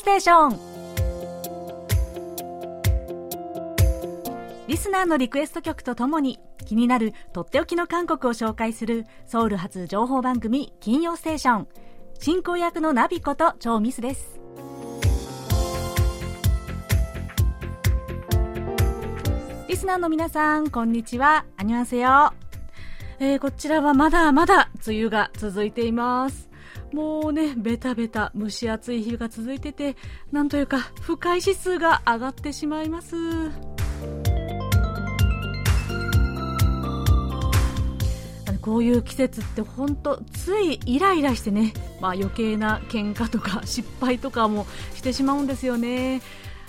ステーション。リスナーのリクエスト曲とともに気になるとっておきの韓国を紹介するソウル発情報番組金曜ステーション。進行役のナビこと超ミスです。リスナーの皆さんこんにちは。안녕하세요 えー、こちらはまだまだ梅雨が続いています。もうね、ベタベタ蒸し暑い日が続いてて、なんというか、不快指数が上がってしまいます。こういう季節って本当ついイライラしてね、まあ、余計な喧嘩とか失敗とかもしてしまうんですよね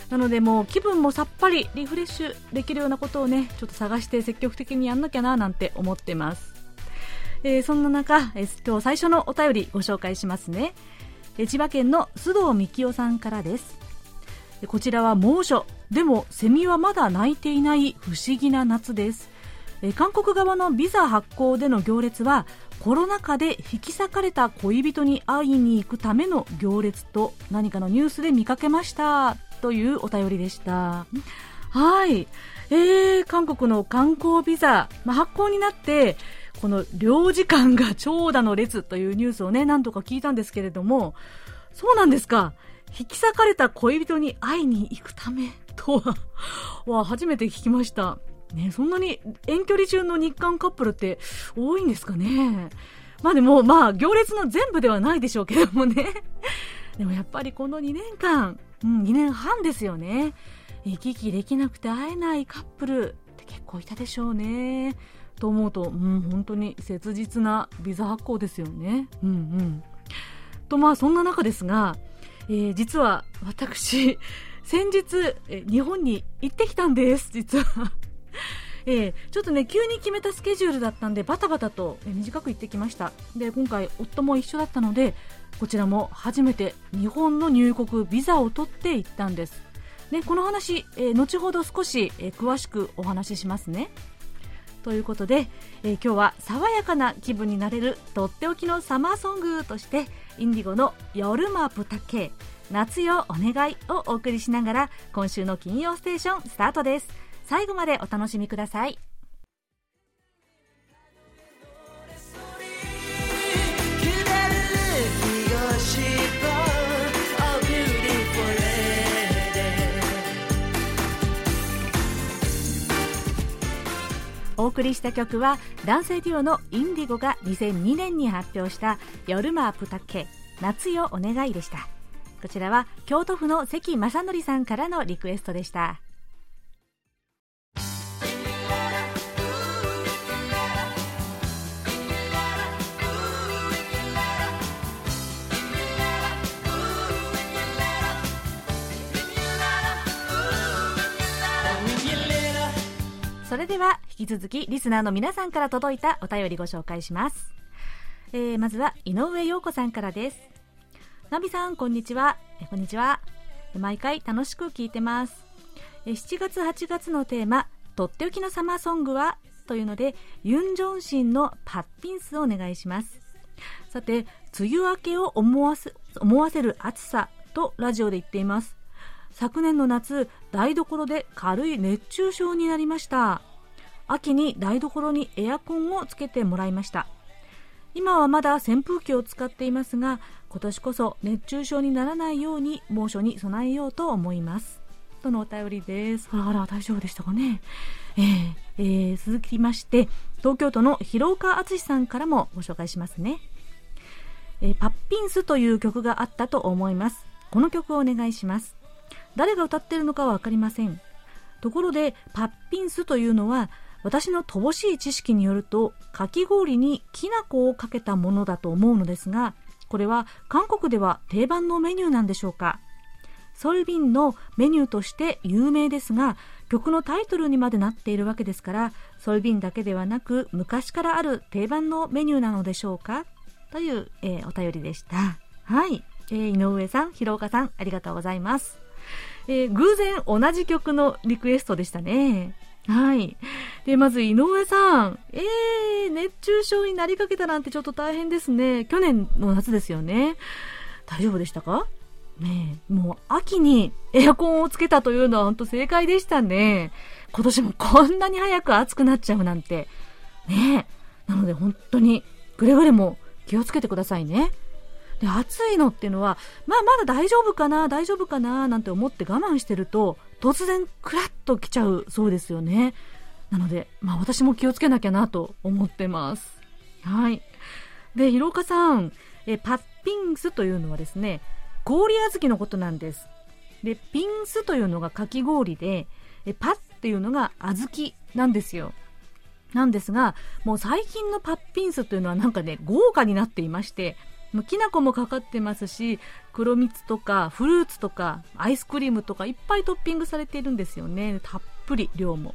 なのでもう気分もさっぱりリフレッシュできるようなことをねちょっと探して積極的にやんなきゃななんて思ってますえー、そんな中、えー、今日最初のお便りご紹介しますね、えー、千葉県の須藤幹夫さんからです。こちらは猛暑。でもセミはまだ鳴いていない不思議な夏です。韓国側のビザ発行での行列はコロナ禍で引き裂かれた恋人に会いに行くための行列と何かのニュースで見かけました。というお便りでした。はい、えー、韓国の観光ビザ、まあ、発行になってこの領事館が長蛇の列というニュースをね、何とか聞いたんですけれども、そうなんですか。引き裂かれた恋人に会いに行くためとは、は初めて聞きました。ね、そんなに遠距離中の日韓カップルって多いんですかね。まあでも、まあ、行列の全部ではないでしょうけどもね。でもやっぱりこの2年間、うん、2年半ですよね。行き来できなくて会えないカップルって結構いたでしょうね。と思うと、うん、本当に切実なビザ発行ですよね。うんうん。と、まあ、そんな中ですが、えー、実は私、先日、え日本に行ってきたんです、実は。えー、ちょっとね、急に決めたスケジュールだったんで、バタバタと短く行ってきました。で、今回、夫も一緒だったので、こちらも初めて日本の入国ビザを取って行ったんです。ね、この話、えー、後ほど少し、え、詳しくお話ししますね。ということで、えー、今日は爽やかな気分になれるとっておきのサマーソングとしてインディゴの「夜マプタケ夏よお願い」をお送りしながら今週の金曜ステーションスタートです。最後までお楽しみください。お送りした曲は男性デュオのインディゴが2002年に発表した「夜マープタケ夏よお願い」でした。こちらは京都府の関正則さんからのリクエストでした。それでは引き続きリスナーの皆さんから届いたお便りご紹介します、えー、まずは井上陽子さんからです。ナビさんこんにちは。えこんにちは。毎回楽しく聞いてます。え7月8月のテーマとっておきのサマーソングは？というのでユン・ジョンシンのパッピンスをお願いします。さて梅雨明けを思わせ思わせる暑さとラジオで言っています。昨年の夏台所で軽い熱中症になりました。秋に台所にエアコンをつけてもらいました。今はまだ扇風機を使っていますが今年こそ熱中症にならないように猛暑に備えようと思います。とのお便りです。あらあら大丈夫でしたかね。えー、えー、続きまして東京都の広岡敦さんからもご紹介しますね、えー、パッピンスという曲があったと思います。この曲をお願いします。誰が歌ってるのかは分かりません。ところでパッピンスというのは私の乏しい知識によるとかき氷にきな粉をかけたものだと思うのですがこれは韓国では定番のメニューなんでしょうか。ソルビンのメニューとして有名ですが曲のタイトルにまでなっているわけですからソルビンだけではなく昔からある定番のメニューなのでしょうか？という、えー、お便りでした。はい、えー、井上さん広岡さんありがとうございます。えー、偶然同じ曲のリクエストでしたね。はい。で、まず井上さん。えー、熱中症になりかけたなんてちょっと大変ですね。去年の夏ですよね。大丈夫でしたか？ねもう秋にエアコンをつけたというのは本当正解でしたね。今年もこんなに早く暑くなっちゃうなんて。ねなので本当にくれぐれも気をつけてくださいね。で、暑いのっていうのは、まあまだ大丈夫かな、大丈夫かな、なんて思って我慢してると、突然クラッと来ちゃうそうですよね。なので、まあ私も気をつけなきゃなと思ってます。はい。で、広岡さん、えパッピンスというのはですね、氷小豆のことなんです。で、ピンスというのがかき氷で、えパっていうのが小豆なんですよ。なんですが、もう最近のパッピンスというのはなんかね、豪華になっていまして、きな粉もかかってますし、黒蜜とかフルーツとかアイスクリームとかいっぱいトッピングされているんですよね。たっぷり量も。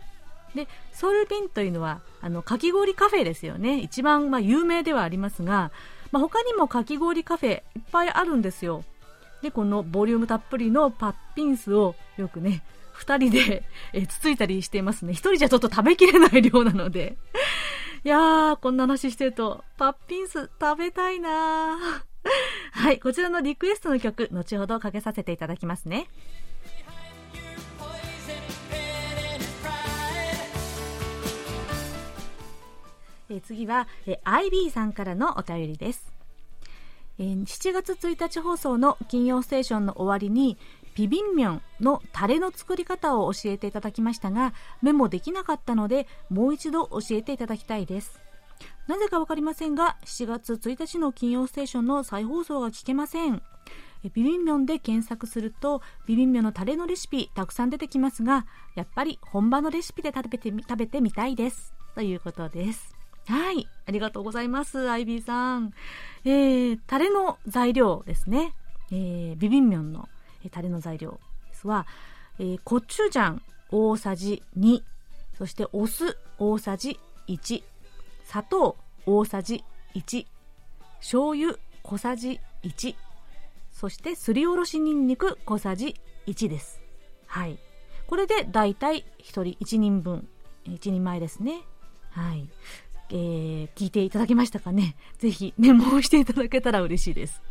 で、ソウルビンというのは、あの、かき氷カフェですよね。一番、まあ、有名ではありますが、まあ、他にもかき氷カフェいっぱいあるんですよ。で、このボリュームたっぷりのパッピンスをよくね、二人で、えつついたりしていますね。一人じゃちょっと食べきれない量なので。いやー、こんな話してると、パッピンス食べたいな はい、こちらのリクエストの曲、後ほどかけさせていただきますね。え次は、え IB さんからのお便りです。え、7月1日放送の金曜ステーションの終わりにビビンミョンのタレの作り方を教えていただきましたがメモできなかったのでもう一度教えていただきたいですなぜかわかりませんが7月1日の金曜ステーションの再放送が聞けませんビビンミョンで検索するとビビンミョンのタレのレシピたくさん出てきますがやっぱり本場のレシピで食べて食べてみたいですということですはい。ありがとうございます。アイビーさん。えー、タレの材料ですね。えー、ビビンミョンの、タレの材料ですは、えー、コチュジャン大さじ2、そしてお酢大さじ1、砂糖大さじ1、醤油小さじ1、そしてすりおろしにんにく小さじ1です。はい。これでだいたい1人1人分、1人前ですね。はい。えー、聞いていただけましたかね？ぜひメモをしていただけたら嬉しいです。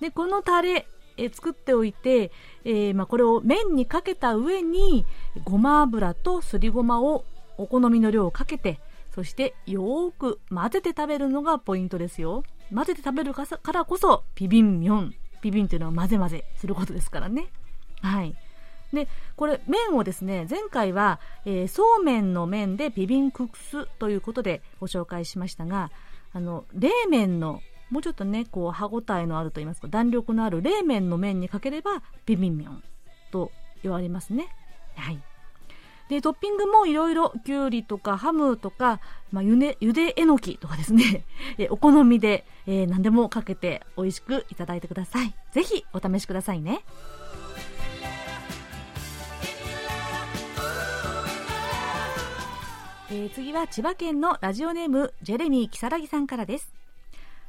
で、このタレ、え、作っておいて、えー、まあ、これを麺にかけた上に、ごま油とすりごまをお好みの量をかけて、そしてよーく混ぜて食べるのがポイントですよ。混ぜて食べるからこそ、ピビンミョン。ピビンというのは混ぜ混ぜすることですからね。はい。で、これ、麺をですね、前回は、えー、そうめんの麺でビビンククスということでご紹介しましたが、あの、冷麺の、もうちょっとね、こう、歯ごたえのあると言いますか、弾力のある冷麺の麺にかければ、ビビンミョンと言われますね。はい。で、トッピングもいろいろ、きゅうりとかハムとか、まあ、ゆで、ゆでえのきとかですね、お好みで、えー、何でもかけて美味しくいただいてください。ぜひお試しくださいね。えー、次は千葉県のラジオネームジェレミー如月さんからです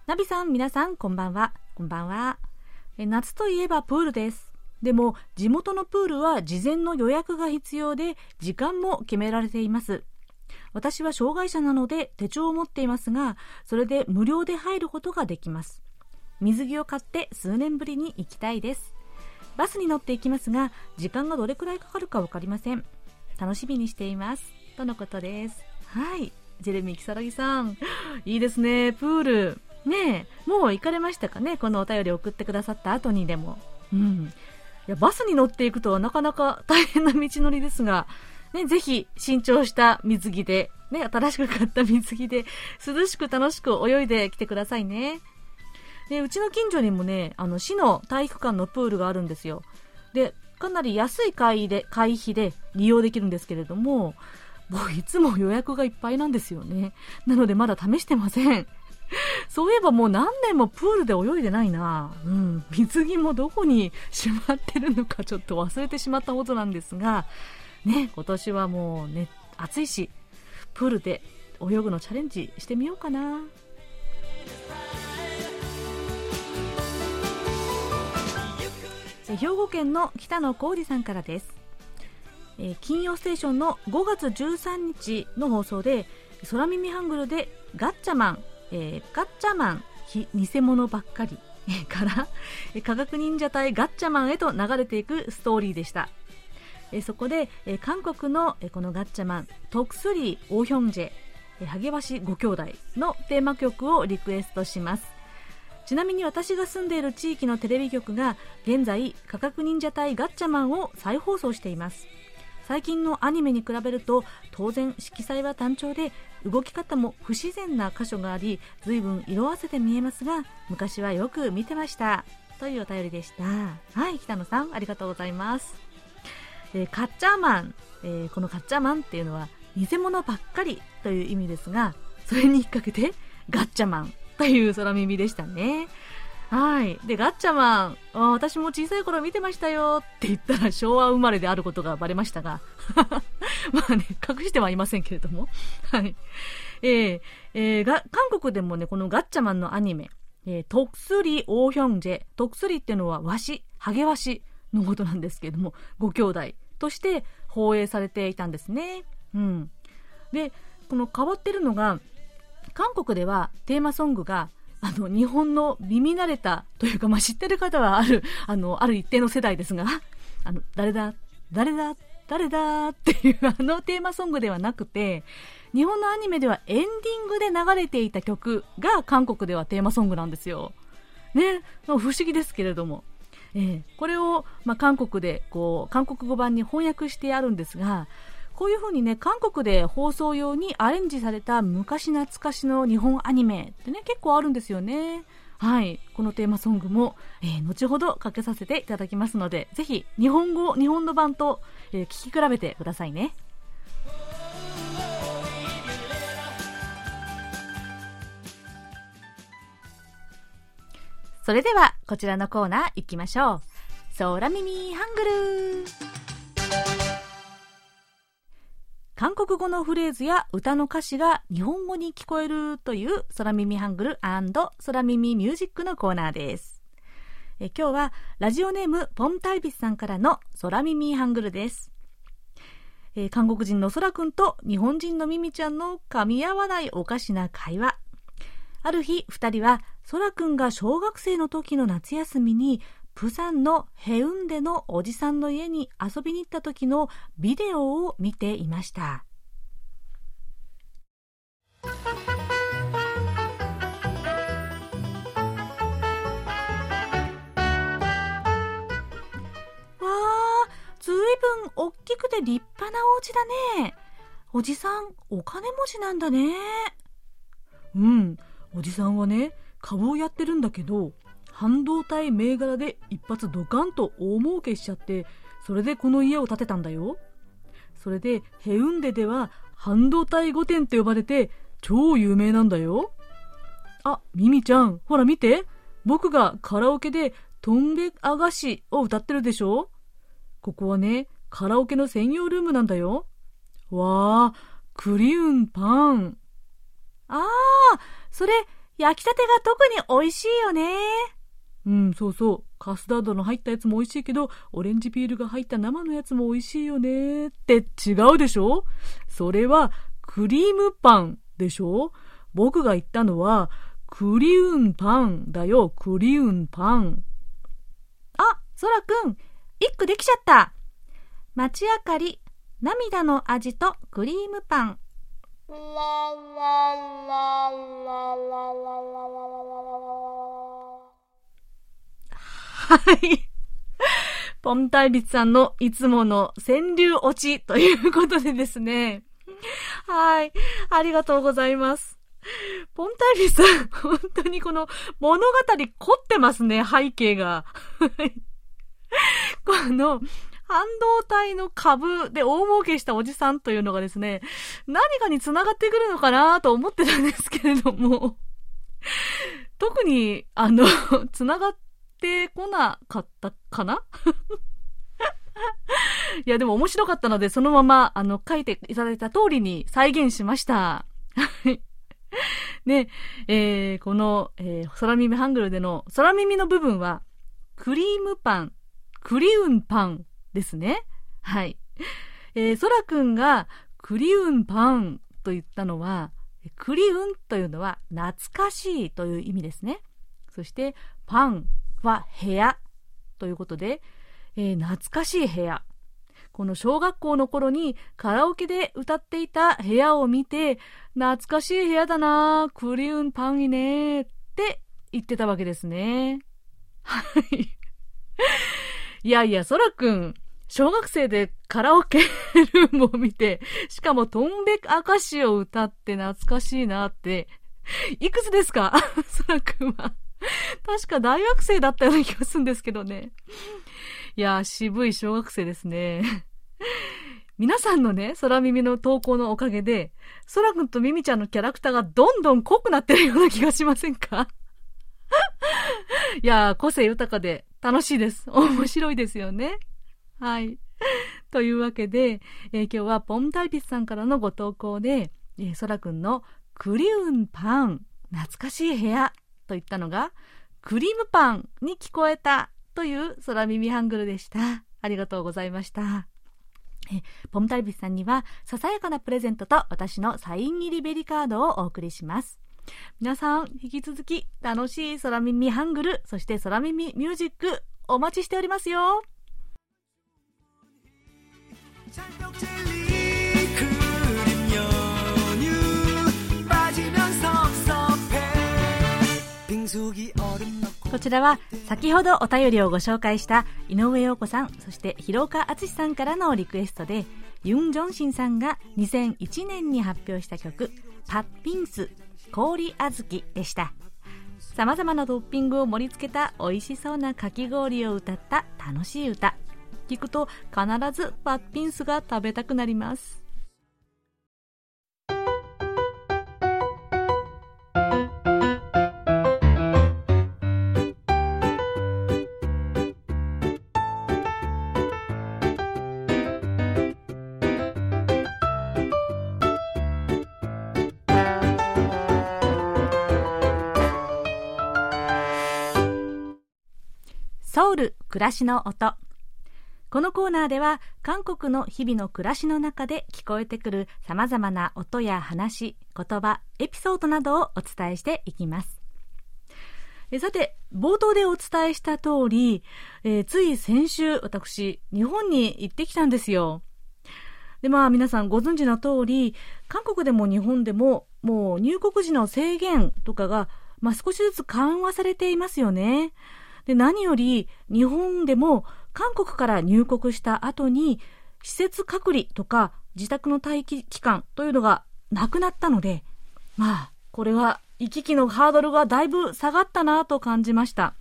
ナビさん皆さんこんばんはこんばんは夏といえばプールですでも地元のプールは事前の予約が必要で時間も決められています私は障害者なので手帳を持っていますがそれで無料で入ることができます水着を買って数年ぶりに行きたいですバスに乗っていきますが時間がどれくらいかかるか分かりません楽しみにしていますとのことです。はい。ジェレミー・キサラギさん。いいですね。プール。ねえ、もう行かれましたかね？このお便り送ってくださった後にでも。うん。いや、バスに乗っていくとはなかなか大変な道のりですが、ね、ぜひ、新調した水着で、ね、新しく買った水着で、涼しく楽しく泳いできてくださいね。で、うちの近所にもね、あの、市の体育館のプールがあるんですよ。で、かなり安い会で、会費で利用できるんですけれども、もういつも予約がいっぱいなんですよね。なのでまだ試してません。そういえばもう何年もプールで泳いでないな。うん。水着もどこにしまってるのかちょっと忘れてしまったことなんですが、ね、今年はもうね、暑いし、プールで泳ぐのチャレンジしてみようかな。兵庫県の北野浩二さんからです。え、金曜ステーションの5月13日の放送で空耳ハングルでガッチャマン、えー、ガッチャマン偽物ばっかり から、科学忍者隊ガッチャマンへと流れていくストーリーでしたえ。そこで、え韓国のえこのガッチャマン、トクスリー・オーヒョンジェ、ハゲシご兄弟のテーマ曲をリクエストします。ちなみに私が住んでいる地域のテレビ局が現在科学忍者隊ガッチャマンを再放送しています最近のアニメに比べると当然色彩は単調で動き方も不自然な箇所があり随分色あせて見えますが昔はよく見てました。というお便りでした。はい北野さんありがとうございます、えー、カッチャーマン、えー、このカッチャーマンっていうのは偽物ばっかりという意味ですがそれに引っ掛けてガッチャマンという空耳でしたね。はい。で、ガッチャマン、私も小さい頃見てましたよって言ったら昭和生まれであることがバレましたが、まあね、隠してはいませんけれども。はい。えー、えー、が、韓国でもね、このガッチャマンのアニメ、えー、トクスリオーヒョンジェ、トクスリっていうのはワシ、ハゲワシのことなんですけれども、ご兄弟として放映されていたんですね。うん。で、この変わってるのが、韓国ではテーマソングがあの、日本の耳慣れたというか、まあ、知ってる方はある、あの、ある一定の世代ですが、あの、誰だ、誰だ、誰だっていうあのテーマソングではなくて、日本のアニメではエンディングで流れていた曲が韓国ではテーマソングなんですよ。ね、不思議ですけれども。えー、これを、まあ、韓国で、こう、韓国語版に翻訳してあるんですが、こういう風にね、韓国で放送用にアレンジされた昔懐かしの日本アニメってね、結構あるんですよね。はい。このテーマソングも、えー、後ほどかけさせていただきますので、ぜひ、日本語、日本の版と、えー、聞き比べてくださいね。それでは、こちらのコーナー行きましょう。空耳ハングル韓国語のフレーズや歌の歌詞が日本語に聞こえるという空耳ハングル空耳ミュージックのコーナーです。え今日はラジオネームポンタイビスさんからの空耳ハングルです。え韓国人の空くんと日本人のミミちゃんの噛み合わないおかしな会話。ある日、二人は空くんが小学生の時の夏休みにプサンのヘウンデのおじさんの家に遊びに行った時のビデオを見ていました。ずいぶん大きくて立派なお家だね。おじさん、お金持ちなんだね。うん、おじさんはね、株をやってるんだけど、半導体銘柄で一発ドカンと大儲けしちゃって、それでこの家を建てたんだよ。それで、ヘウンデでは半導体御殿って呼ばれて超有名なんだよ。あ、ミミちゃん、ほら見て。僕がカラオケでトンベアガシを歌ってるでしょここはね、カラオケの専用ルームなんだよ。わあ、クリウンパン。ああ、それ、焼きたてが特に美味しいよね。うん、そうそう。カスタードの入ったやつも美味しいけど、オレンジピールが入った生のやつも美味しいよねって違うでしょそれはクリームパンでしょ僕が言ったのはクリウンパンだよ、クリウンパン。あ、そらくん、一句できちゃった。街明かり、涙の味とクリームパン。はい。ポンタイビツさんのいつもの川柳落ちということでですね。はい。ありがとうございます。ポンタイビツさん、本当にこの物語凝ってますね、背景が。この、半導体の株で大儲けしたおじさんというのがですね、何かに繋がってくるのかなと思ってたんですけれども、特に、あの、繋がっってこなかったかな？いや、でも面白かったので、そのまま、あの、書いていただいた通りに再現しました。ね、えー、この、えー、空耳ハングルでの空耳の部分は、クリームパン、クリウンパンですね。はい。えー、空くんがクリウンパンと言ったのは、クリウンというのは懐かしいという意味ですね。そして、パンは部屋ということで、えー、懐かしい部屋。この小学校の頃にカラオケで歌っていた部屋を見て、懐かしい部屋だなクリウンパンいねって言ってたわけですね。はい。いやいや、そらくん、小学生でカラオケルームを見て、しかもトンベカシを歌って懐かしいなって、いくつですか？そらくんは。確か大学生だったような気がするんですけどね。いや渋い小学生ですね。皆さんのね、空耳の投稿のおかげで、空くんとミミちゃんのキャラクターがどんどん濃くなってるような気がしませんか？いや個性豊かで楽しいです。面白いですよね。はい。というわけで、えー、今日はポンタイピスさんからのご投稿で、え、そらくんのクリウンパン、懐かしい部屋といったのが、クリームパンに聞こえたという空耳ハングルでした。ありがとうございました。えポムタイビスさんには、ささやかなプレゼントと私のサイン入りベリカードをお送りします。皆さん、引き続き楽しい空耳ハングル、そして空耳ミュージック、お待ちしておりますよ。こちらは先ほどお便りをご紹介した井上陽子さんそして広岡敦さんからのリクエストでユン・ジョンシンさんが2001年に発表した曲「パッピンス氷あずき」でした。さまざまなトッピングを盛り付けた美味しそうなかき氷を歌った楽しい歌。聞くと必ずパッピンスが食べたくなります。ソウル暮らしの音。このコーナーでは韓国の日々の暮らしの中で聞こえてくるさまざまな音や話言葉エピソードなどをお伝えしていきます。さて冒頭でお伝えした通り、えー、つい先週私日本に行ってきたんですよ。でまあ皆さんご存知の通り韓国でも日本でももう入国時の制限とかが、まあ、少しずつ緩和されていますよね。で、何より日本でも韓国から入国した後に施設隔離とか自宅の待機期間というのがなくなったので、まあ、これは行き来のハードルがだいぶ下がったなと感じました。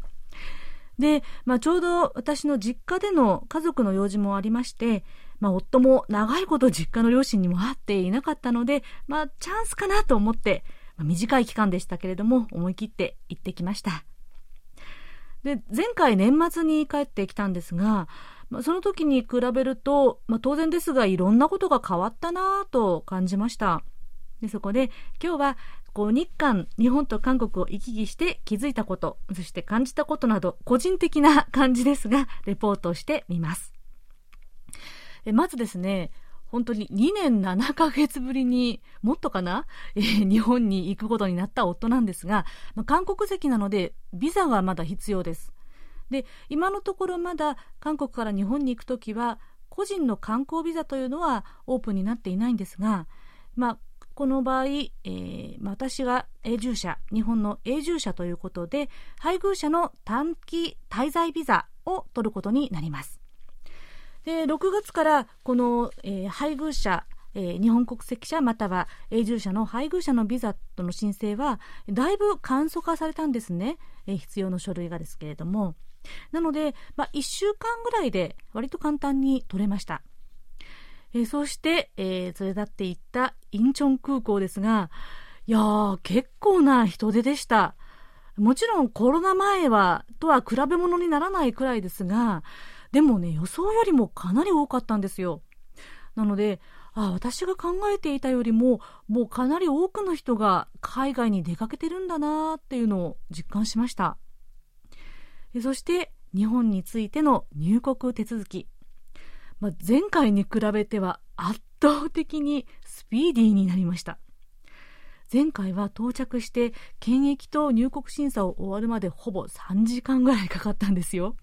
で、まあ、ちょうど私の実家での家族の用事もありまして、まあ、夫も長いこと実家の両親にも会っていなかったので、まあ、チャンスかなと思って、まあ、短い期間でしたけれども、思い切って行ってきました。で、前回年末に帰ってきたんですが、まあ、その時に比べると、まあ、当然ですがいろんなことが変わったなぁと感じました。でそこで今日はこう日韓、日本と韓国を行き来して気づいたこと、そして感じたことなど個人的な感じですが、レポートしてみます。えまずですね、本当に2年7ヶ月ぶりに、もっとかな、えー、日本に行くことになった夫なんですが、まあ、韓国籍なので、ビザがまだ必要です。で、今のところまだ韓国から日本に行くときは、個人の観光ビザというのはオープンになっていないんですが、まあ、この場合、えー、私が永住者、日本の永住者ということで、配偶者の短期滞在ビザを取ることになります。で6月からこの、えー、配偶者えー、日本国籍者または永住者の配偶者のビザとの申請はだいぶ簡素化されたんですね、えー、必要の書類がですけれども。なので、まあ、1週間ぐらいで割と簡単に取れました、えー、そして、え連れ立っていったインチョン空港ですがいやー結構な人出でした。もちろんコロナ前はとは比べ物にならないくらいですがでもね、予想よりもかなり多かったんですよ。なので、あ私が考えていたよりも、もうかなり多くの人が海外に出かけてるんだなっていうのを実感しました。そして、日本についての入国手続き。まあ、前回に比べては圧倒的にスピーディーになりました。前回は到着して検疫と入国審査を終わるまでほぼ3時間ぐらいかかったんですよ。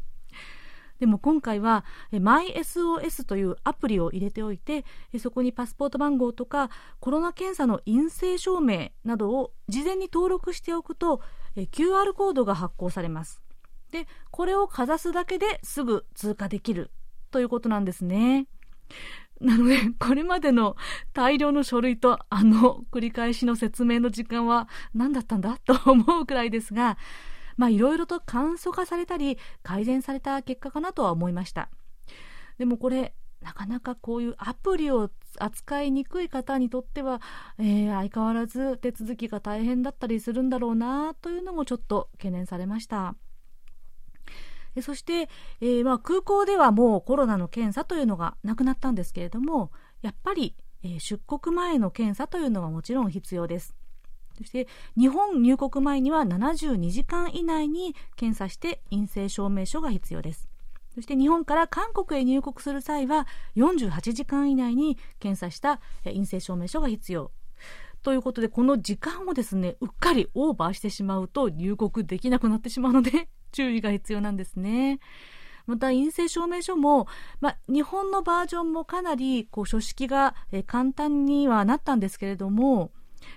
でも今回は MySOS というアプリを入れておいてそこにパスポート番号とかコロナ検査の陰性証明などを事前に登録しておくと QR コードが発行されます。でこれをかざすだけですぐ通過できるということなんですね。なので、これまでの大量の書類とあの繰り返しの説明の時間は何だったんだと思うくらいですが、まあいろいろと簡素化されたり改善された結果かなとは思いました。でもこれなかなかこういうアプリを扱いにくい方にとっては、えー、相変わらず手続きが大変だったりするんだろうなというのもちょっと懸念されました。そして、えー、まあ、空港ではもうコロナの検査というのがなくなったんですけれどもやっぱり、えー、出国前の検査というのはもちろん必要です。そして日本入国前には72時間以内に検査して陰性証明書が必要ですそして日本から韓国へ入国する際は48時間以内に検査した陰性証明書が必要ということでこの時間をですねうっかりオーバーしてしまうと入国できなくなってしまうので 注意が必要なんですね。また陰性証明書も、ま、日本のバージョンもかなりこう書式が、簡単にはなったんですけれども、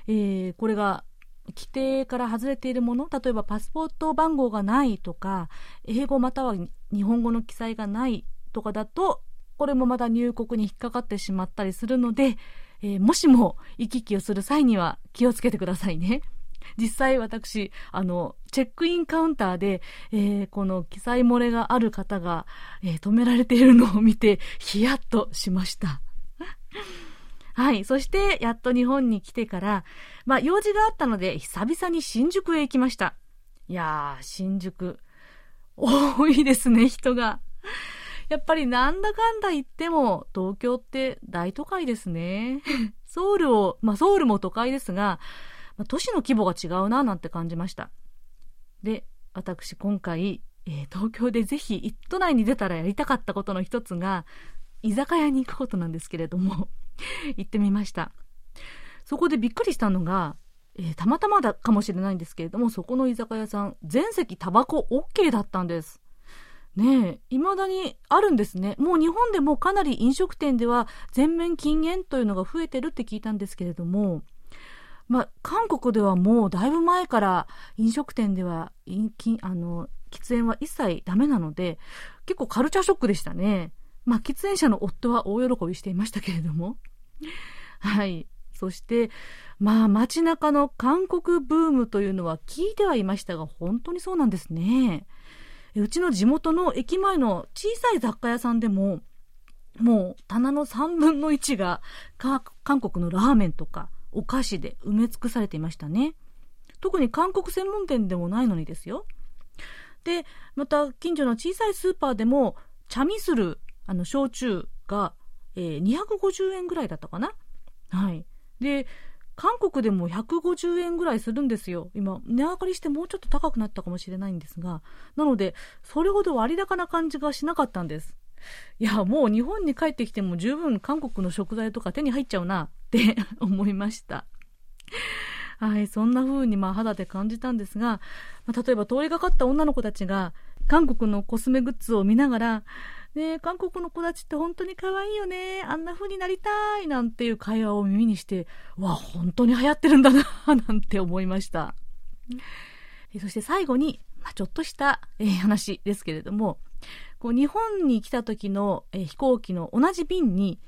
えー、これが規定から外れているもの例えばパスポート番号がないとか英語または日本語の記載がないとかだとこれもまた入国に引っかかってしまったりするので、えー、もしも行き来をする際には気をつけてくださいね。実際私、あの、チェックインカウンターで、えー、この記載漏れがある方が、えー、止められているのを見て、ヒヤッとしました。はい。そして、やっと日本に来てから、まあ、用事があったので、久々に新宿へ行きました。いやー、新宿。多いですね、人が。やっぱりなんだかんだ言っても、東京って大都会ですね。ソウルを、まあ、ソウルも都会ですが、まあ、都市の規模が違うななんて感じました。で、私今回、えー、東京でぜひ都内に出たらやりたかったことの一つが、居酒屋に行くことなんですけれども 行ってみました。そこでびっくりしたのが、えー、たまたまだかもしれないんですけれども、そこの居酒屋さん、全席タバコ OK だったんです。ねえ、未だにあるんですね。もう日本でもかなり飲食店では全面禁煙というのが増えてるって聞いたんですけれども、まあ、韓国ではもうだいぶ前から飲食店ではあの喫煙は一切ダメなので結構カルチャーショックでしたね。まあ、喫煙者の夫は大喜びしていましたけれども。はい。そして、まあ、街中の韓国ブームというのは聞いてはいましたが、本当にそうなんですね。うちの地元の駅前の小さい雑貨屋さんでも、もう棚の3分の1が韓国のラーメンとかお菓子で埋め尽くされていましたね。特に韓国専門店でもないのにですよ。で、また近所の小さいスーパーでも、チャミスル、あの、焼酎が、えー、250円ぐらいだったかな？はい。で、韓国でも150円ぐらいするんですよ。今、値上がりしてもうちょっと高くなったかもしれないんですが。なので、それほど割高な感じがしなかったんです。いや、もう日本に帰ってきても十分韓国の食材とか手に入っちゃうなって 思いました。はい、そんな風にまあ肌で感じたんですが、まあ、例えば通りがかった女の子たちが韓国のコスメグッズを見ながら、ね韓国の子たちって本当に可愛いよね、あんな風になりたいなんていう会話を耳にして、わ、本当に流行ってるんだな、なんて思いました。そして最後に、まあ、ちょっとした、え、話ですけれども、こう日本に来た時の、え、飛行機の同じ便に、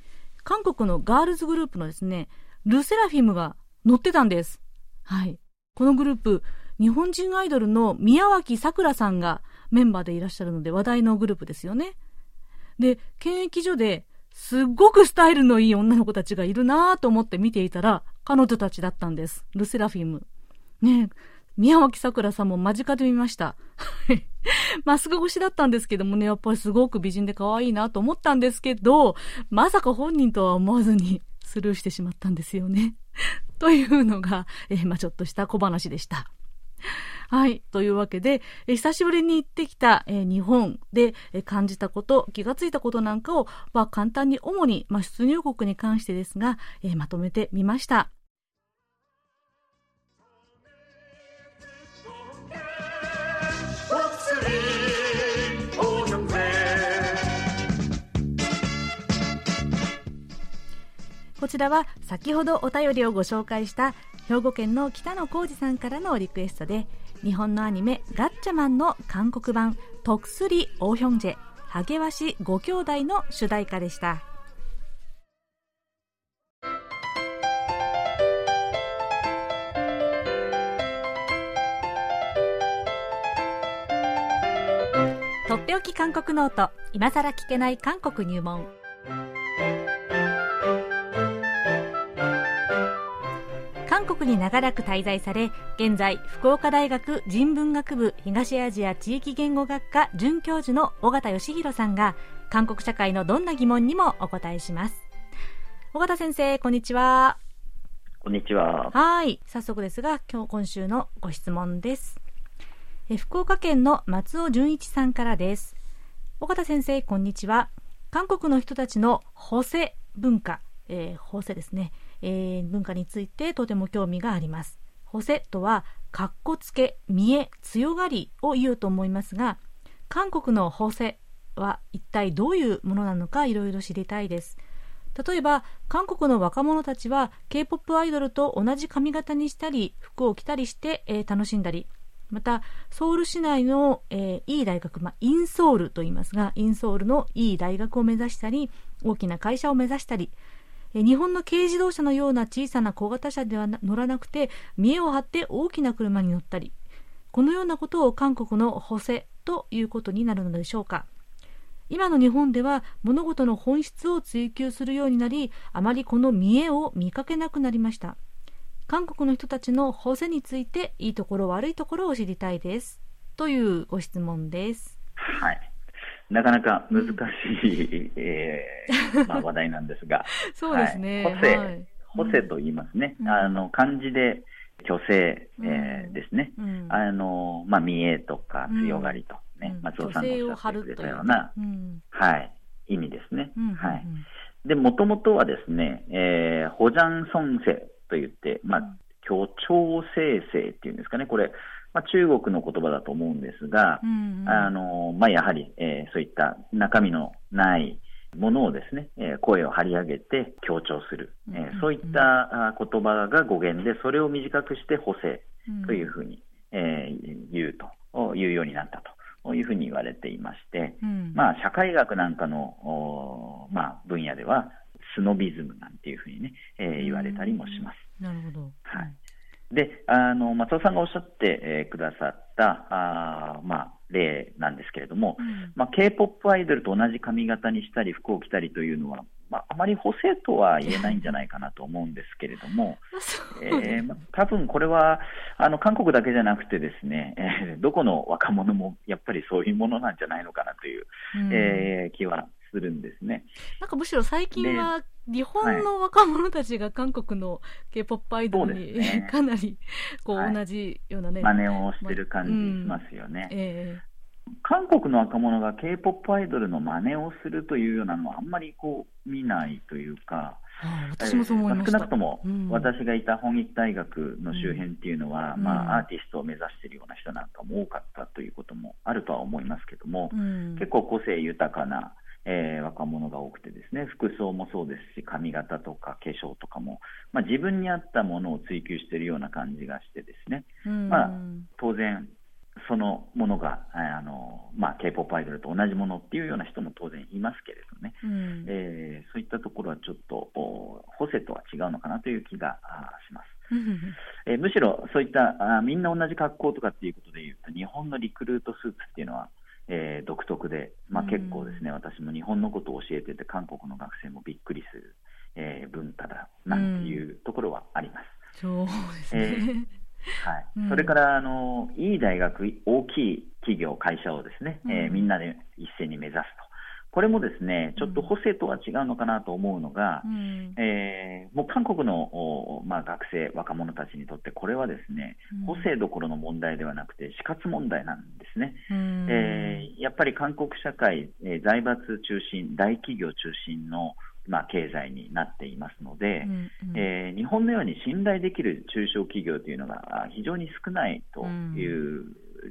韓国のガールズグループのですね、ルセラフィムが乗ってたんです。はい。このグループ、日本人アイドルの宮脇さくらさんがメンバーでいらっしゃるので話題のグループですよね。で、検疫所ですっごくスタイルのいい女の子たちがいるなぁと思って見ていたら、彼女たちだったんです。ルセラフィム。ね宮脇さくらさんも間近で見ました。マスク越しだったんですけどもね、やっぱりすごく美人で可愛いなと思ったんですけど、まさか本人とは思わずに スルーしてしまったんですよね。というのが、えー、まあちょっとした小話でした。はい。というわけで、久しぶりに行ってきた、え日本で、え感じたこと、気がついたことなんかを、まあ、簡単に主に、まあ、出入国に関してですが、えまとめてみました。こちらは先ほどお便りをご紹介した兵庫県の北野浩二さんからのリクエストで日本のアニメ「ガッチャマン」の韓国版「독수리 오형제 ハゲワシ5兄弟」の主題歌でした。とっておき韓国ノート今さら聞けない韓国入門。国に長らく滞在され現在福岡大学人文学部東アジア地域言語学科准教授の尾形義弘さんが韓国社会のどんな疑問にもお答えします。尾形先生こんにちは。こんにちは。はい。早速ですが今日今週のご質問です。え福岡県の松尾純一さんからです。尾形先生こんにちは。韓国の人たちの補正文化、えー、補正ですね、えー、文化についてとても興味があります。補正とはかっこつけ見え強がりを言うと思いますが韓国の補正は一体どういうものなのかいろいろ知りたいです。例えば韓国の若者たちは K-POP アイドルと同じ髪型にしたり服を着たりして、えー、楽しんだり。また、ソウル市内の、えー、いい大学、まあ、インソールと言いますが、インソールのいい大学を目指したり、大きな会社を目指したり、日本の軽自動車のような小さな小型車では乗らなくて、見栄を張って大きな車に乗ったり、このようなことを韓国の補正ということになるのでしょうか。今の日本では物事の本質を追求するようになり、あまりこの見栄を見かけなくなりました。韓国の人たちの補正についていいところ悪いところを知りたいですというご質問ですはいなかなか難しい、えー まあ、話題なんですが。そうですね、はい、補正、はい、補正と言いますね、うん、あの漢字で虚勢、えー、ですね、うん、あのまあ、見栄とか強がりとね、うん、松尾さんがおっしゃってくれたような、はい、意味ですね。はい。で、もともとはですね、えー、保ジャンと言って、まあ、協調生成っていうんですかね、これ、まあ、中国の言葉だと思うんですが、うんうん、あのまあ、やはり、えー、そういった中身のないものをですね、えー、声を張り上げて強調する、えー、そういった言葉が語源で、それを短くして補正というふうに、うん、えー、言うというようになったというふうに言われていまして、うん、まあ、社会学なんかの、まあ、分野では、スノビズムなんていうふうにね、えー、言われたりもします。なるほど。はい。で、あの、松尾さんがおっしゃって、えー、くださった、あまあ、例なんですけれども、うん、まあ、K-POP アイドルと同じ髪型にしたり、服を着たりというのは、まあ、あまり補正とは言えないんじゃないかなと思うんですけれども、えーまあ、多分これはあの韓国だけじゃなくてですね、えー、どこの若者もやっぱりそういうものなんじゃないのかなという、うん、えー、気はするんですね。なんかむしろ最近は日本の若者たちが韓国の K-POP アイドルに、ね、かなりこう同じようなね、真似をしてる感じしますよね。うんえ。ー韓国の若者が K-POP アイドルの真似をするというようなのはあんまりこう見ないというか、私もそう思いま少なくとも私がいた本育大学の周辺っていうのは、うん、まあ、アーティストを目指しているような人なんかも多かったということもあるとは思いますけども、うん、結構個性豊かなえー、若者が多くてですね服装もそうですし髪型とか化粧とかも、まあ、自分に合ったものを追求しているような感じがしてですね、まあ、当然そのものがあの、まあ、K-POP アイドルと同じものっていうような人も当然いますけれどね、うん、えー、そういったところはちょっとホセとは違うのかなという気がします。えー、むしろそういったあみんな同じ格好とかっていうことでいうと日本のリクルートスーツっていうのはえー、独特で、まあ、結構ですね、うん、私も日本のことを教えてて、韓国の学生もびっくりする、えー、文化だなんていうところはあります。そうですね、えーはい、それからあのいい大学、大きい企業、会社をですね、えー、みんなで一斉に目指すと。これもですね、ちょっと補正とは違うのかなと思うのが、うん、えー、もう韓国の、まあ、学生、若者たちにとって、これはですね、補正どころの問題ではなくて、死活問題なんですね。うん、えー、やっぱり韓国社会、えー、財閥中心、大企業中心のまあ、経済になっていますので、うんうん、えー、日本のように信頼できる中小企業というのが非常に少ないという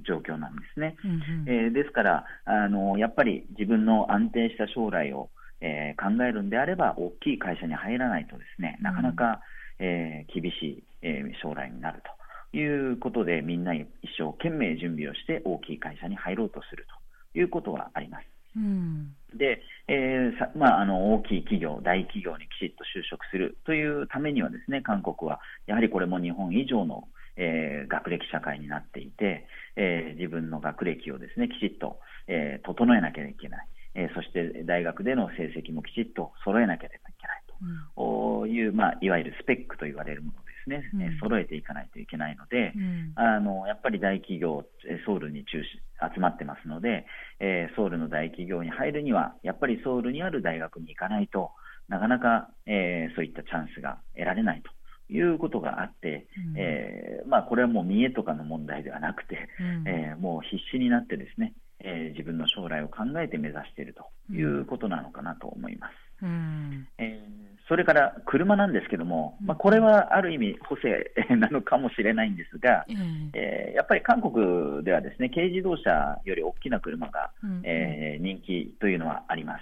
状況なんですね。うんうん、えー、ですからあの、やっぱり自分の安定した将来を、えー、考えるんであれば、大きい会社に入らないとですね、なかなか、うん、えー、厳しい、えー、将来になるということで、みんな一生懸命準備をして大きい会社に入ろうとするということはあります。うん、で、えーまあ、あの大きい企業、大企業にきちっと就職するというためにはですね、韓国はやはりこれも日本以上の、えー、学歴社会になっていて、えー、自分の学歴をですねきちっと、えー、整えなきゃいけない。えー、そして大学での成績もきちっと揃えなければいけないと。いう、まあ、いわゆるスペックと言われるものですね、うん、揃えていかないといけないので、うん、あのやっぱり大企業、ソウルに中心集まってますので、えー、ソウルの大企業に入るには、やっぱりソウルにある大学に行かないとなかなか、えー、そういったチャンスが得られないと。いうことがあって、うん、えー、まあ、これはもう見栄とかの問題ではなくて、うん、えー、もう必死になってですね、えー、自分の将来を考えて目指しているということなのかなと思います。うんえー、それから車なんですけども、まあ、これはある意味補正なのかもしれないんですが、うん、えー、やっぱり韓国ではですね軽自動車より大きな車が、うん、えー、人気というのはあります。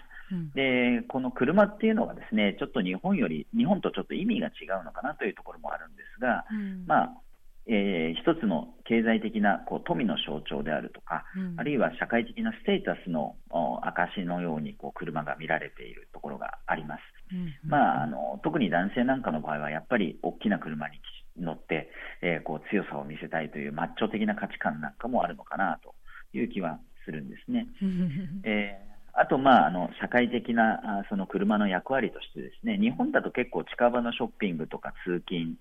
でこの車っていうのはですねちょっと日本より日本とちょっと意味が違うのかなというところもあるんですが、まあえー、一つの経済的なこう富の象徴であるとか、うん、あるいは社会的なステータスの証のようにこう車が見られているところがあります、うんまあ、あの特に男性なんかの場合はやっぱり大きな車に乗って、えー、こう強さを見せたいというマッチョ的な価値観なんかもあるのかなという気はするんですね。えーあと、まあ、あの社会的なその車の役割としてですね日本だと結構近場のショッピングとか通勤、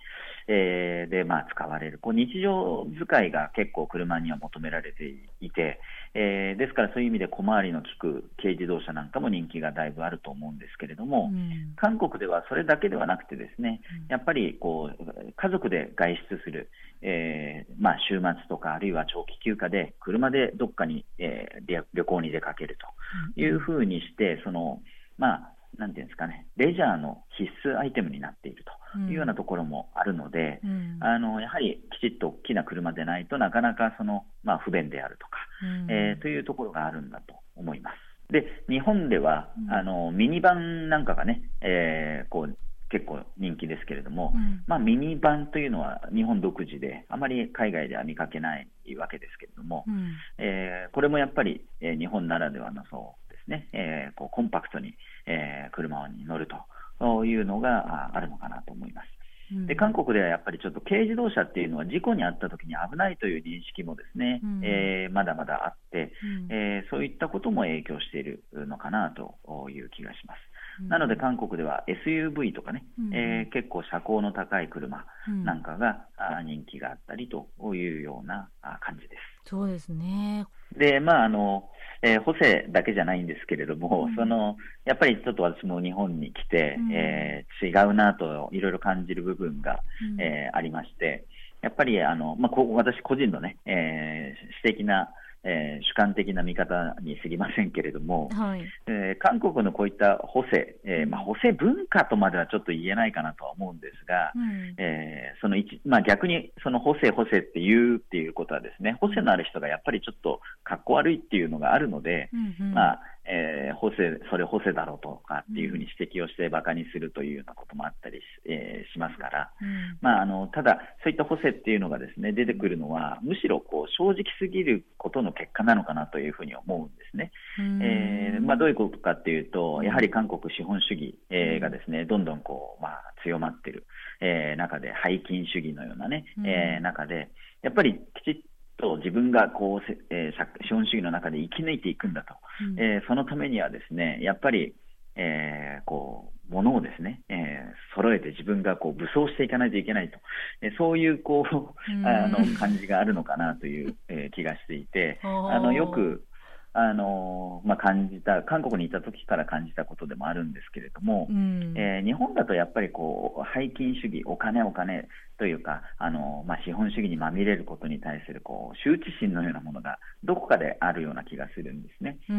えー、で、まあ、使われる。こう日常使いが結構車には求められていて、えー、ですからそういう意味で小回りの利く軽自動車なんかも人気がだいぶあると思うんですけれども、うん、韓国ではそれだけではなくてですねやっぱりこう家族で外出する、えーまあ、週末とかあるいは長期休暇で車でどっかに、えー、旅行に出かけるというふうにして、その、まあ、なんていうんですかね、レジャーの必須アイテムになっているというようなところもあるので、うん、あのやはりきちっと大きな車でないとなかなかその、まあ、不便であるとか、うん、えー、というところがあるんだと思います。で日本では、うん、あのミニバンなんかがね、えー、こう結構人気ですけれども、うん、まあ、ミニバンというのは日本独自であまり海外では見かけないわけですけれども、うん、えー、これもやっぱり、えー、日本ならではのそうね、えー、こうコンパクトに、えー、車に乗るというのがあるのかなと思います。で韓国ではやっぱりちょっと軽自動車っていうのは事故に遭った時に危ないという認識もですね、うん、えー、まだまだあって、うん、えー、そういったことも影響しているのかなという気がします。なので韓国では SUV とかね、うん、えー、結構車高の高い車なんかが、うん、人気があったりというような感じです。そうですね。で、まああの、えー、補正だけじゃないんですけれども、うん、そのやっぱりちょっと私も日本に来て、うん、えー、違うなといろいろ感じる部分が、うん、えー、ありまして、やっぱりあの、まあ、こ私個人のね、えー、私的なえー、主観的な見方に過ぎませんけれども、はい、えー、韓国のこういった補正、えーまあ、補正文化とまではちょっと言えないかなとは思うんですが、うん、えー、その一まあ、逆にその補正、補正って言うっていうことはですね補正のある人がやっぱりちょっとかっこ悪いっていうのがあるので、うんうん、まあえー、補正、それ補正だろうとかっていうふうに指摘をして馬鹿にするというようなこともあったりし,、えー、しますから、うん、まあ、あのただ、そういった補正っていうのがですね出てくるのは、むしろこう正直すぎることの結果なのかなというふうに思うんですね。えー、まあ、どういうことかっていうと、やはり韓国資本主義、えー、がですねどん。どんこう、まあ、強まっている、えー、中で、背筋主義のようなね、えー、中で、やっぱりきちっと自分がこう、えー、資本主義の中で生き抜いていくんだと、うん、えー、そのためにはですねやっぱり、えー、こうものをですね、えー、揃えて自分がこう武装していかないといけないと、えー、そういうこうあの感じがあるのかなという、えー、気がしていて、あのよくあのまあ、感じた、韓国にいた時から感じたことでもあるんですけれども、うん、えー、日本だとやっぱりこう背筋主義、お金、お金、というか、あのまあ、資本主義にまみれることに対するこう羞恥心のようなものがどこかであるような気がするんですね。え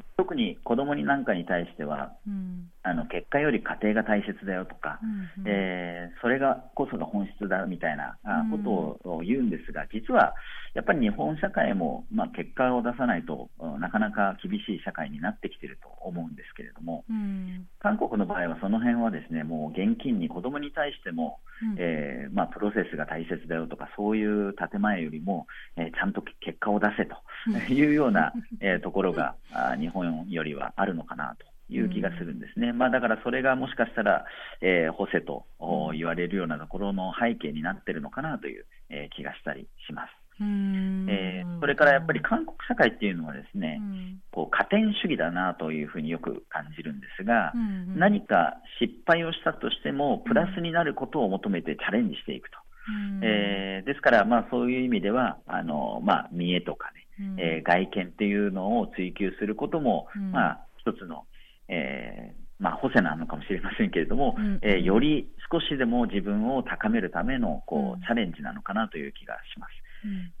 ー、特に子供になんかに対しては、うん、あの結果より家庭が大切だよとか、うんうん、えー、それがこそが本質だみたいなことを言うんですが、実はやっぱり日本社会も、まあ、結果を出さないとなかなか厳しい社会になってきていると思うんですけれども、うん、韓国の場合はその辺はですねもう現金に子供に対しても、うん、えー、まあ、プロセスが大切だよとかそういう建前よりも、えー、ちゃんと結果を出せというような、えー、ところがあ日本よりはあるのかなと。いう気がするんですね、うん、まあ、だからそれがもしかしたら、えー、ホセと言われるようなところの背景になっているのかなという、えー、気がしたりします。えー、それからやっぱり韓国社会っていうのはですね、うん、こう加点主義だなというふうによく感じるんですが、うんうん、何か失敗をしたとしてもプラスになることを求めてチャレンジしていくと。うん、えー、ですから、まあ、そういう意味ではあの、まあ、見栄とかね、うん、えー、外見っていうのを追求することも、まあ、一つの、えーまあ、補正なのかもしれませんけれども、うん、えー、より少しでも自分を高めるためのこう、チャレンジなのかなという気がします。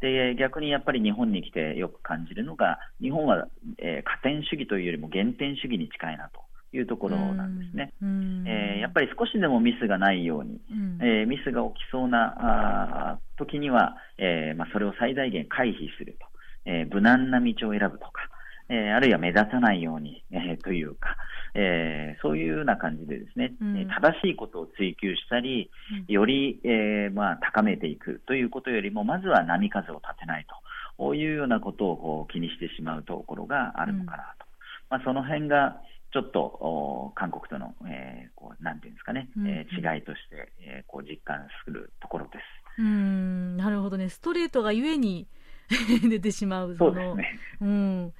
で逆にやっぱり日本に来てよく感じるのが日本は、えー、加点主義というよりも減点主義に近いなというところなんですね、えー、やっぱり少しでもミスがないように、えー、ミスが起きそうなあ時には、えまあ、それを最大限回避すると、え無難な道を選ぶとか、えー、あるいは目立たないように、えー、というか、えー、そういうような感じでですね、うん、正しいことを追求したり、より、えー、まあ、高めていくということよりも、まずは波風を立てないというようなことをこう気にしてしまうところがあるのかなと。うん、まあ、その辺がちょっと韓国との、えー、こうなんていうんですかね、うん、えー、違いとして、えー、こう実感するところです。うん。なるほどね、ストレートがゆえに 出てしまうそうですね。うん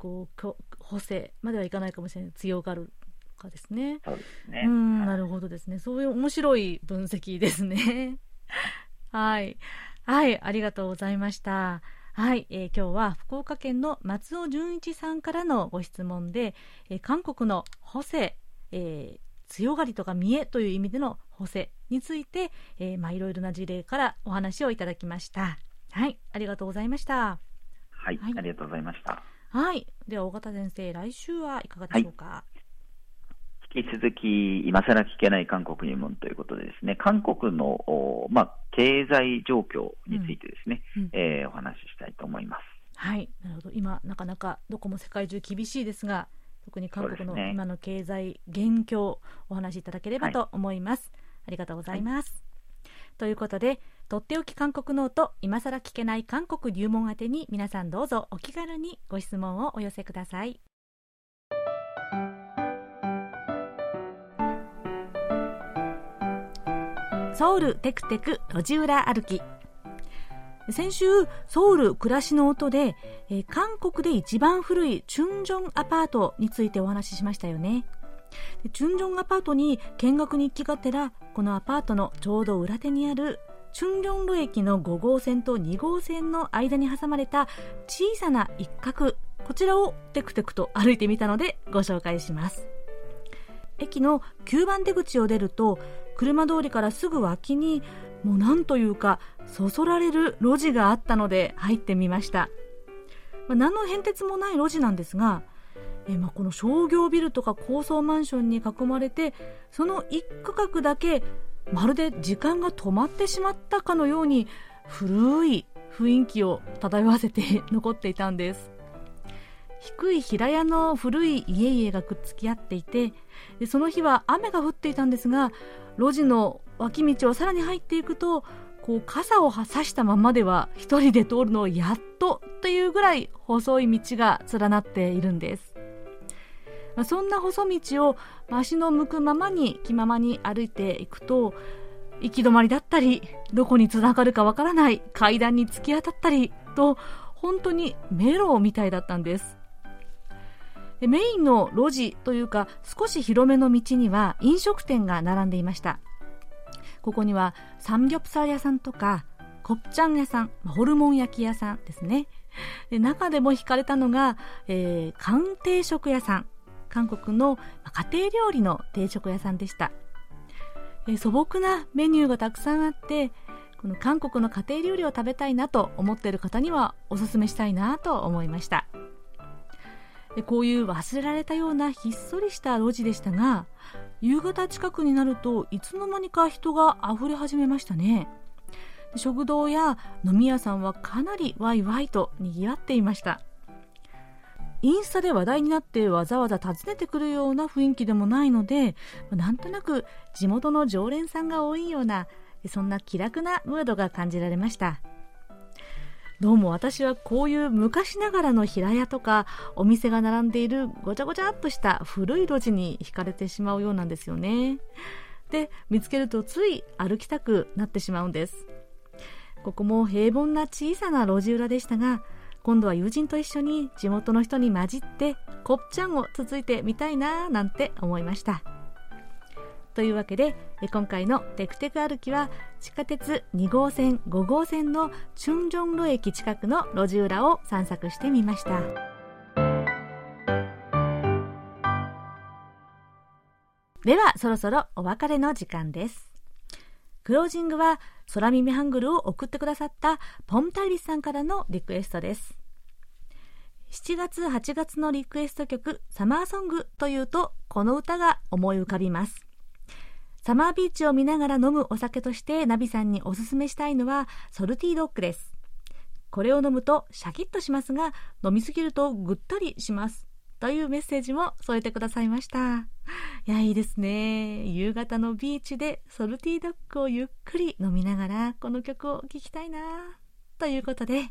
こう補正まではいかないかもしれない強がるかですね。そうですね。うん、なるほどですね。そういう面白い分析ですね。はい。はい、ありがとうございました。はい、えー、今日は福岡県の松尾純一さんからのご質問で、えー、韓国の補正、えー、強がりとか見えという意味での補正について、えー、まあいろいろな事例からお話をいただきました。はい、ありがとうございました。はい、はい、ありがとうございました。はい。では、尾形先生、来週はいかがでしょうか？はい、引き続き、今更聞けない韓国入門ということでですね、韓国の、まあ、経済状況についてですね、うんうん、えー、お話ししたいと思います。はい。なるほど。今、なかなかどこも世界中厳しいですが、特に韓国の今の経済現況、お話しいただければと思います。はい、ありがとうございます。はい、ということで、とっておき韓国ノート今さら聞けない韓国入門宛てに皆さんどうぞお気軽にご質問をお寄せください。ソウルテクテク路地裏歩き。先週ソウル暮らしの音で、えー、韓国で一番古いチュンジョンアパートについてお話ししましたよね。チュンジョンアパートに見学に行きがてらこのアパートのちょうど裏手にあるチュンリョン路駅の5号線と2号線の間に挟まれた小さな一角。こちらをテクテクと歩いてみたのでご紹介します。駅の9番出口を出ると車通りからすぐ脇にもうなんというかそそられる路地があったので入ってみました、まあ、何の変哲もない路地なんですがえまあ、この商業ビルとか高層マンションに囲まれてその一区画だけまるで時間が止まってしまったかのように古い雰囲気を漂わせて残っていたんです。低い平屋の古い家々がくっつき合っていてでその日は雨が降っていたんですが路地の脇道をさらに入っていくとこう傘を差したままでは一人で通るのをやっとというぐらい細い道が連なっているんです。そんな細道を足の向くままに気ままに歩いていくと行き止まりだったりどこにつながるかわからない階段に突き当たったりと本当に迷路みたいだったんです。メインの路地というか少し広めの道には飲食店が並んでいました。ここにはサムギョプサル屋さんとかコプチャン屋さんホルモン焼き屋さんですね。で中でも惹かれたのが、えー、鑑定食屋さん。韓国の家庭料理の定食屋さんでした。え素朴なメニューがたくさんあってこの韓国の家庭料理を食べたいなと思っている方にはおすすめしたいなと思いました。こういう忘れられたようなひっそりした路地でしたが夕方近くになるといつの間にか人が溢れ始めましたね。食堂や飲み屋さんはかなりワイワイと賑わっていました。インスタで話題になってわざわざ訪ねてくるような雰囲気でもないのでなんとなく地元の常連さんが多いようなそんな気楽なムードが感じられました。どうも私はこういう昔ながらの平屋とかお店が並んでいるごちゃごちゃっとした古い路地に惹かれてしまうようなんですよね。で見つけるとつい歩きたくなってしまうんです。ここも平凡な小さな路地裏でしたが今度は友人と一緒に地元の人に混じってこっちゃんをつついてみたいななんて思いました。というわけで今回のテクテク歩きは地下鉄2号線5号線のチュンジョン路駅近くの路地裏を散策してみました。ではそろそろお別れの時間です。クロージングは空耳ハングルを送ってくださったポンタイリスさんからのリクエストです。7月8月のリクエスト曲サマーソングというとこの歌が思い浮かびます。サマービーチを見ながら飲むお酒としてナビさんにおすすめしたいのはソルティードッグです。これを飲むとシャキッとしますが飲みすぎるとぐったりします。というメッセージも添えてくださいました。いやいいですね。夕方のビーチでソルティードッグをゆっくり飲みながらこの曲を聴きたいな。ということで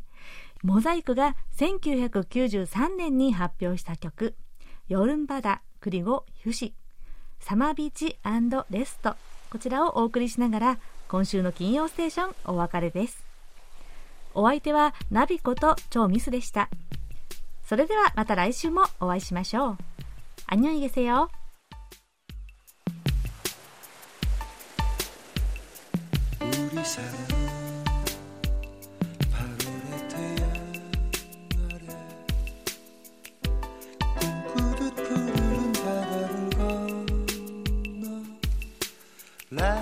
モザイクが1993年に発表した曲「ヨルンバダクリゴヒュシ」サマービーチレストこちらをお送りしながら今週の金曜ステーションお別れです。お相手はナビこと超ミスでした。それではまた来週もお会いしましょう안녕히계세요 I